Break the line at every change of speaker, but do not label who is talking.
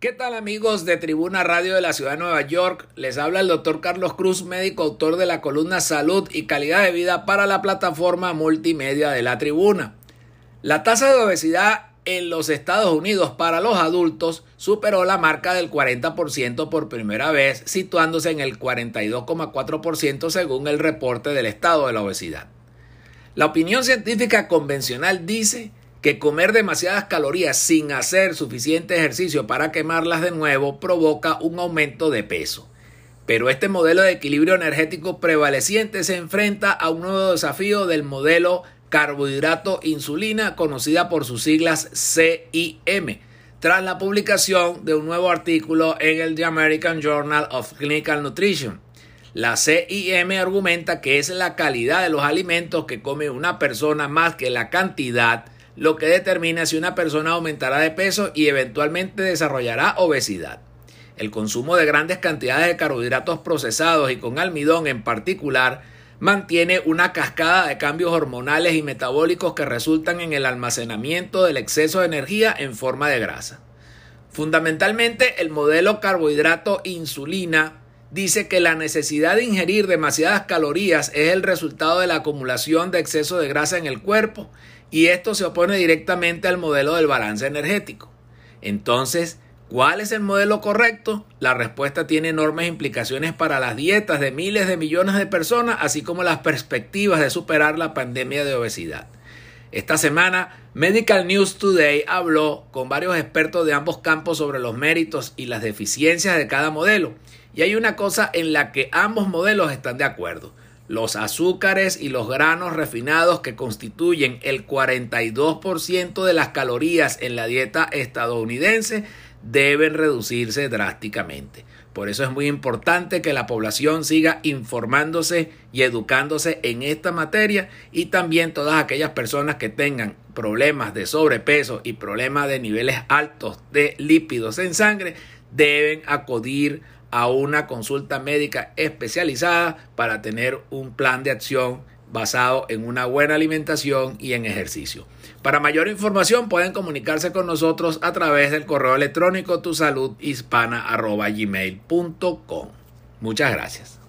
¿Qué tal amigos de Tribuna Radio de la Ciudad de Nueva York? Les habla el doctor Carlos Cruz, médico autor de la columna Salud y Calidad de Vida para la plataforma multimedia de la Tribuna. La tasa de obesidad en los Estados Unidos para los adultos superó la marca del 40% por primera vez, situándose en el 42,4% según el reporte del estado de la obesidad. La opinión científica convencional dice que comer demasiadas calorías sin hacer suficiente ejercicio para quemarlas de nuevo provoca un aumento de peso. Pero este modelo de equilibrio energético prevaleciente se enfrenta a un nuevo desafío del modelo carbohidrato insulina, conocida por sus siglas CIM, tras la publicación de un nuevo artículo en el The American Journal of Clinical Nutrition. La CIM argumenta que es la calidad de los alimentos que come una persona más que la cantidad lo que determina si una persona aumentará de peso y eventualmente desarrollará obesidad. El consumo de grandes cantidades de carbohidratos procesados y con almidón en particular mantiene una cascada de cambios hormonales y metabólicos que resultan en el almacenamiento del exceso de energía en forma de grasa. Fundamentalmente, el modelo carbohidrato insulina dice que la necesidad de ingerir demasiadas calorías es el resultado de la acumulación de exceso de grasa en el cuerpo y esto se opone directamente al modelo del balance energético. Entonces, ¿cuál es el modelo correcto? La respuesta tiene enormes implicaciones para las dietas de miles de millones de personas, así como las perspectivas de superar la pandemia de obesidad. Esta semana, Medical News Today habló con varios expertos de ambos campos sobre los méritos y las deficiencias de cada modelo. Y hay una cosa en la que ambos modelos están de acuerdo. Los azúcares y los granos refinados que constituyen el 42% de las calorías en la dieta estadounidense deben reducirse drásticamente. Por eso es muy importante que la población siga informándose y educándose en esta materia y también todas aquellas personas que tengan problemas de sobrepeso y problemas de niveles altos de lípidos en sangre deben acudir a una consulta médica especializada para tener un plan de acción basado en una buena alimentación y en ejercicio. Para mayor información pueden comunicarse con nosotros a través del correo electrónico tusaludhispana.gmail.com. Muchas gracias.